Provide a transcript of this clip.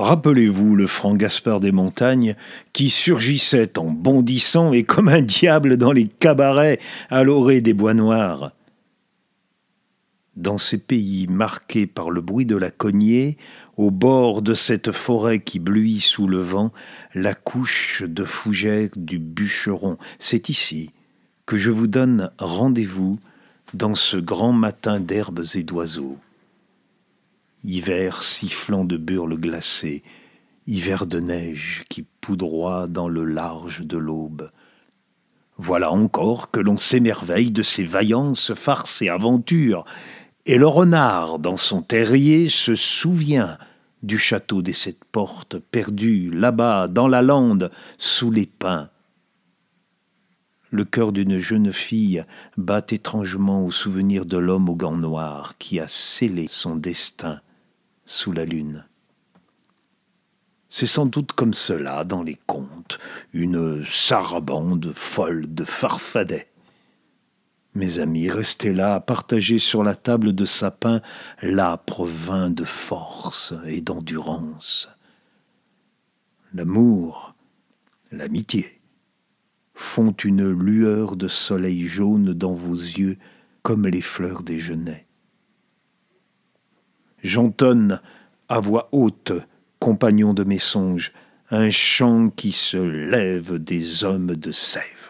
Rappelez-vous le franc Gaspard des montagnes qui surgissait en bondissant et comme un diable dans les cabarets à l'orée des bois noirs. Dans ces pays marqués par le bruit de la cognée, au bord de cette forêt qui bluit sous le vent, la couche de fougère du bûcheron, c'est ici que je vous donne rendez-vous dans ce grand matin d'herbes et d'oiseaux hiver sifflant de burles glacées, hiver de neige qui poudroie dans le large de l'aube. Voilà encore que l'on s'émerveille de ces vaillances, farces et aventures, et le renard dans son terrier se souvient du château des sept portes, perdu là-bas dans la lande, sous les pins. Le cœur d'une jeune fille bat étrangement au souvenir de l'homme aux gants noirs qui a scellé son destin sous la lune. C'est sans doute comme cela dans les contes, une sarabande folle de farfadets. Mes amis, restez là à partager sur la table de sapin l'âpre vin de force et d'endurance. L'amour, l'amitié font une lueur de soleil jaune dans vos yeux comme les fleurs des genêts. J'entonne à voix haute, compagnon de mes songes, un chant qui se lève des hommes de sève.